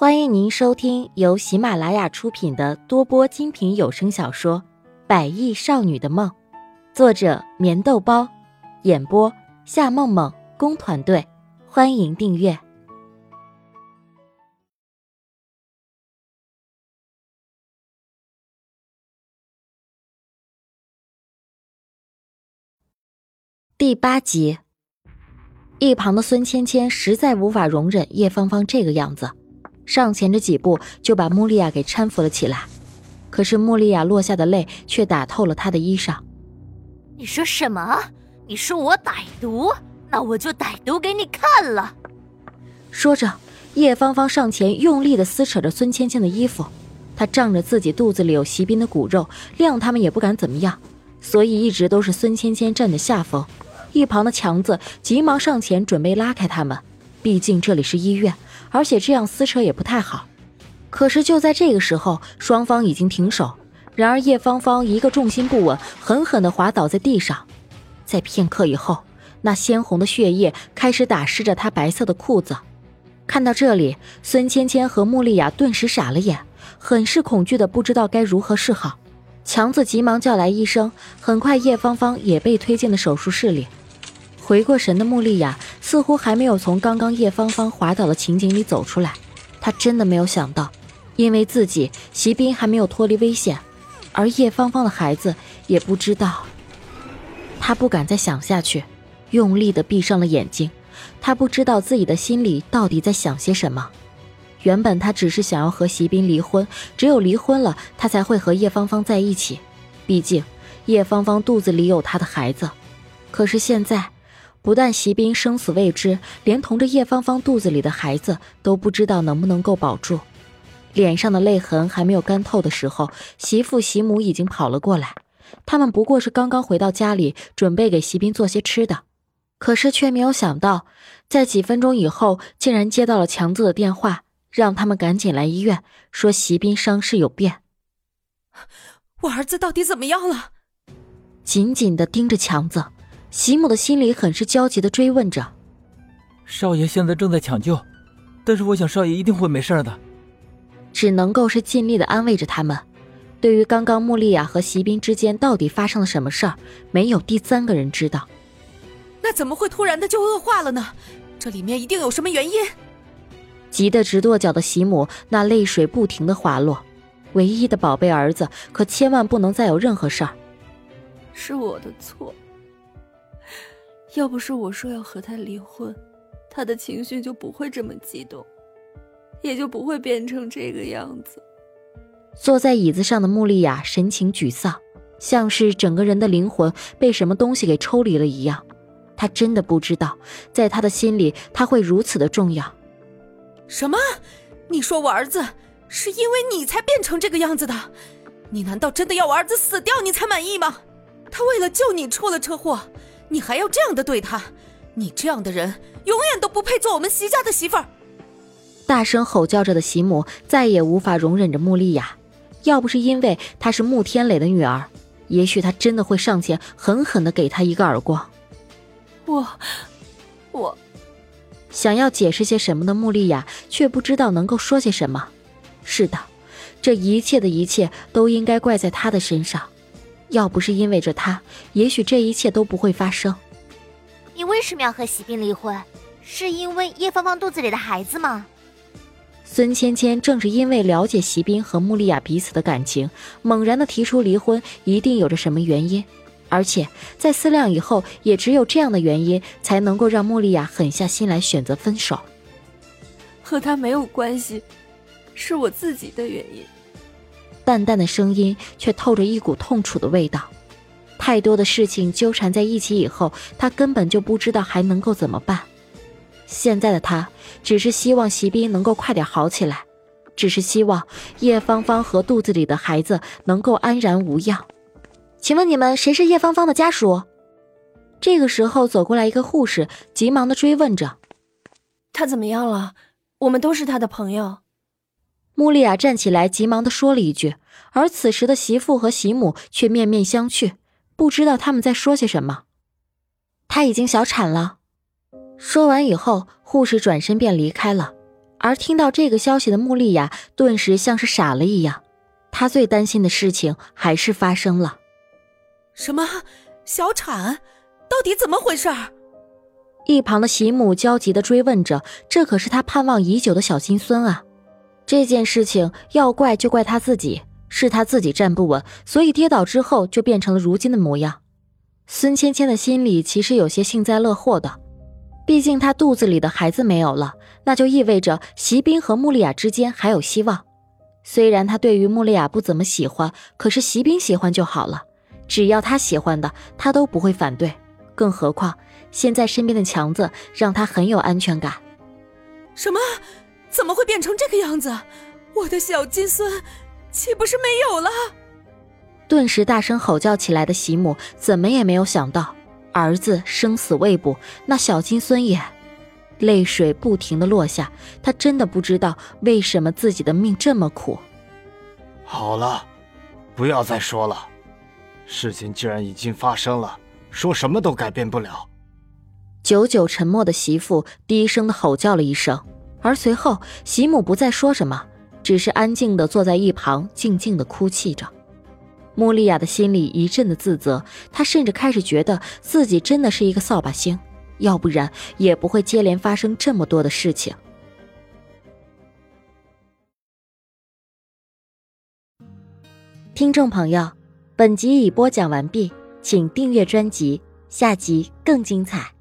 欢迎您收听由喜马拉雅出品的多播精品有声小说《百亿少女的梦》，作者：棉豆包，演播：夏梦梦工团队。欢迎订阅第八集。一旁的孙芊芊实在无法容忍叶芳芳这个样子。上前着几步，就把穆丽亚给搀扶了起来。可是穆丽亚落下的泪却打透了他的衣裳。你说什么？你说我歹毒？那我就歹毒给你看了。说着，叶芳芳上前用力的撕扯着孙芊芊的衣服。她仗着自己肚子里有席斌的骨肉，谅他们也不敢怎么样，所以一直都是孙芊芊占着下风。一旁的强子急忙上前准备拉开他们，毕竟这里是医院。而且这样撕扯也不太好，可是就在这个时候，双方已经停手。然而叶芳芳一个重心不稳，狠狠地滑倒在地上。在片刻以后，那鲜红的血液开始打湿着她白色的裤子。看到这里，孙芊芊和穆丽亚顿时傻了眼，很是恐惧的不知道该如何是好。强子急忙叫来医生，很快叶芳芳也被推进了手术室里。回过神的穆丽亚似乎还没有从刚刚叶芳芳滑倒的情景里走出来，她真的没有想到，因为自己席斌还没有脱离危险，而叶芳芳的孩子也不知道。她不敢再想下去，用力的闭上了眼睛。她不知道自己的心里到底在想些什么。原本她只是想要和席斌离婚，只有离婚了，她才会和叶芳芳在一起。毕竟叶芳芳肚子里有她的孩子，可是现在。不但席斌生死未知，连同着叶芳芳肚子里的孩子都不知道能不能够保住。脸上的泪痕还没有干透的时候，媳妇席母已经跑了过来。他们不过是刚刚回到家里，准备给席斌做些吃的，可是却没有想到，在几分钟以后，竟然接到了强子的电话，让他们赶紧来医院，说席斌伤势有变。我儿子到底怎么样了？紧紧地盯着强子。席母的心里很是焦急的追问着：“少爷现在正在抢救，但是我想少爷一定会没事的。”只能够是尽力的安慰着他们。对于刚刚穆丽亚和席斌之间到底发生了什么事儿，没有第三个人知道。那怎么会突然的就恶化了呢？这里面一定有什么原因。急得直跺脚的席母，那泪水不停的滑落。唯一的宝贝儿子，可千万不能再有任何事儿。是我的错。要不是我说要和他离婚，他的情绪就不会这么激动，也就不会变成这个样子。坐在椅子上的穆丽亚神情沮丧，像是整个人的灵魂被什么东西给抽离了一样。她真的不知道，在他的心里，他会如此的重要。什么？你说我儿子是因为你才变成这个样子的？你难道真的要我儿子死掉你才满意吗？他为了救你出了车祸。你还要这样的对他？你这样的人永远都不配做我们席家的媳妇儿！大声吼叫着的席母再也无法容忍着穆丽亚，要不是因为她是穆天磊的女儿，也许她真的会上前狠狠的给她一个耳光。我，我，想要解释些什么的穆丽亚却不知道能够说些什么。是的，这一切的一切都应该怪在他的身上。要不是因为着他，也许这一切都不会发生。你为什么要和席斌离婚？是因为叶芳芳肚子里的孩子吗？孙芊芊正是因为了解席斌和穆丽亚彼此的感情，猛然的提出离婚，一定有着什么原因。而且在思量以后，也只有这样的原因，才能够让穆丽亚狠下心来选择分手。和他没有关系，是我自己的原因。淡淡的声音却透着一股痛楚的味道。太多的事情纠缠在一起以后，他根本就不知道还能够怎么办。现在的他只是希望席斌能够快点好起来，只是希望叶芳芳和肚子里的孩子能够安然无恙。请问你们谁是叶芳芳的家属？这个时候走过来一个护士，急忙的追问着：“他怎么样了？我们都是他的朋友。”穆丽亚站起来，急忙的说了一句，而此时的媳妇和媳母却面面相觑，不知道他们在说些什么。她已经小产了。说完以后，护士转身便离开了。而听到这个消息的穆丽亚顿时像是傻了一样，她最担心的事情还是发生了。什么？小产？到底怎么回事？一旁的席母焦急的追问着，这可是她盼望已久的小金孙啊！这件事情要怪就怪他自己，是他自己站不稳，所以跌倒之后就变成了如今的模样。孙芊芊的心里其实有些幸灾乐祸的，毕竟她肚子里的孩子没有了，那就意味着席斌和穆丽亚之间还有希望。虽然他对于穆丽亚不怎么喜欢，可是席斌喜欢就好了，只要他喜欢的，他都不会反对。更何况现在身边的强子让他很有安全感。什么？怎么会变成这个样子？我的小金孙岂不是没有了？顿时大声吼叫起来的席母怎么也没有想到，儿子生死未卜，那小金孙也……泪水不停的落下，他真的不知道为什么自己的命这么苦。好了，不要再说了，事情既然已经发生了，说什么都改变不了。久久沉默的媳妇低声的吼叫了一声，而随后席母不再说什么，只是安静的坐在一旁，静静的哭泣着。穆丽亚的心里一阵的自责，她甚至开始觉得自己真的是一个扫把星，要不然也不会接连发生这么多的事情。听众朋友，本集已播讲完毕，请订阅专辑，下集更精彩。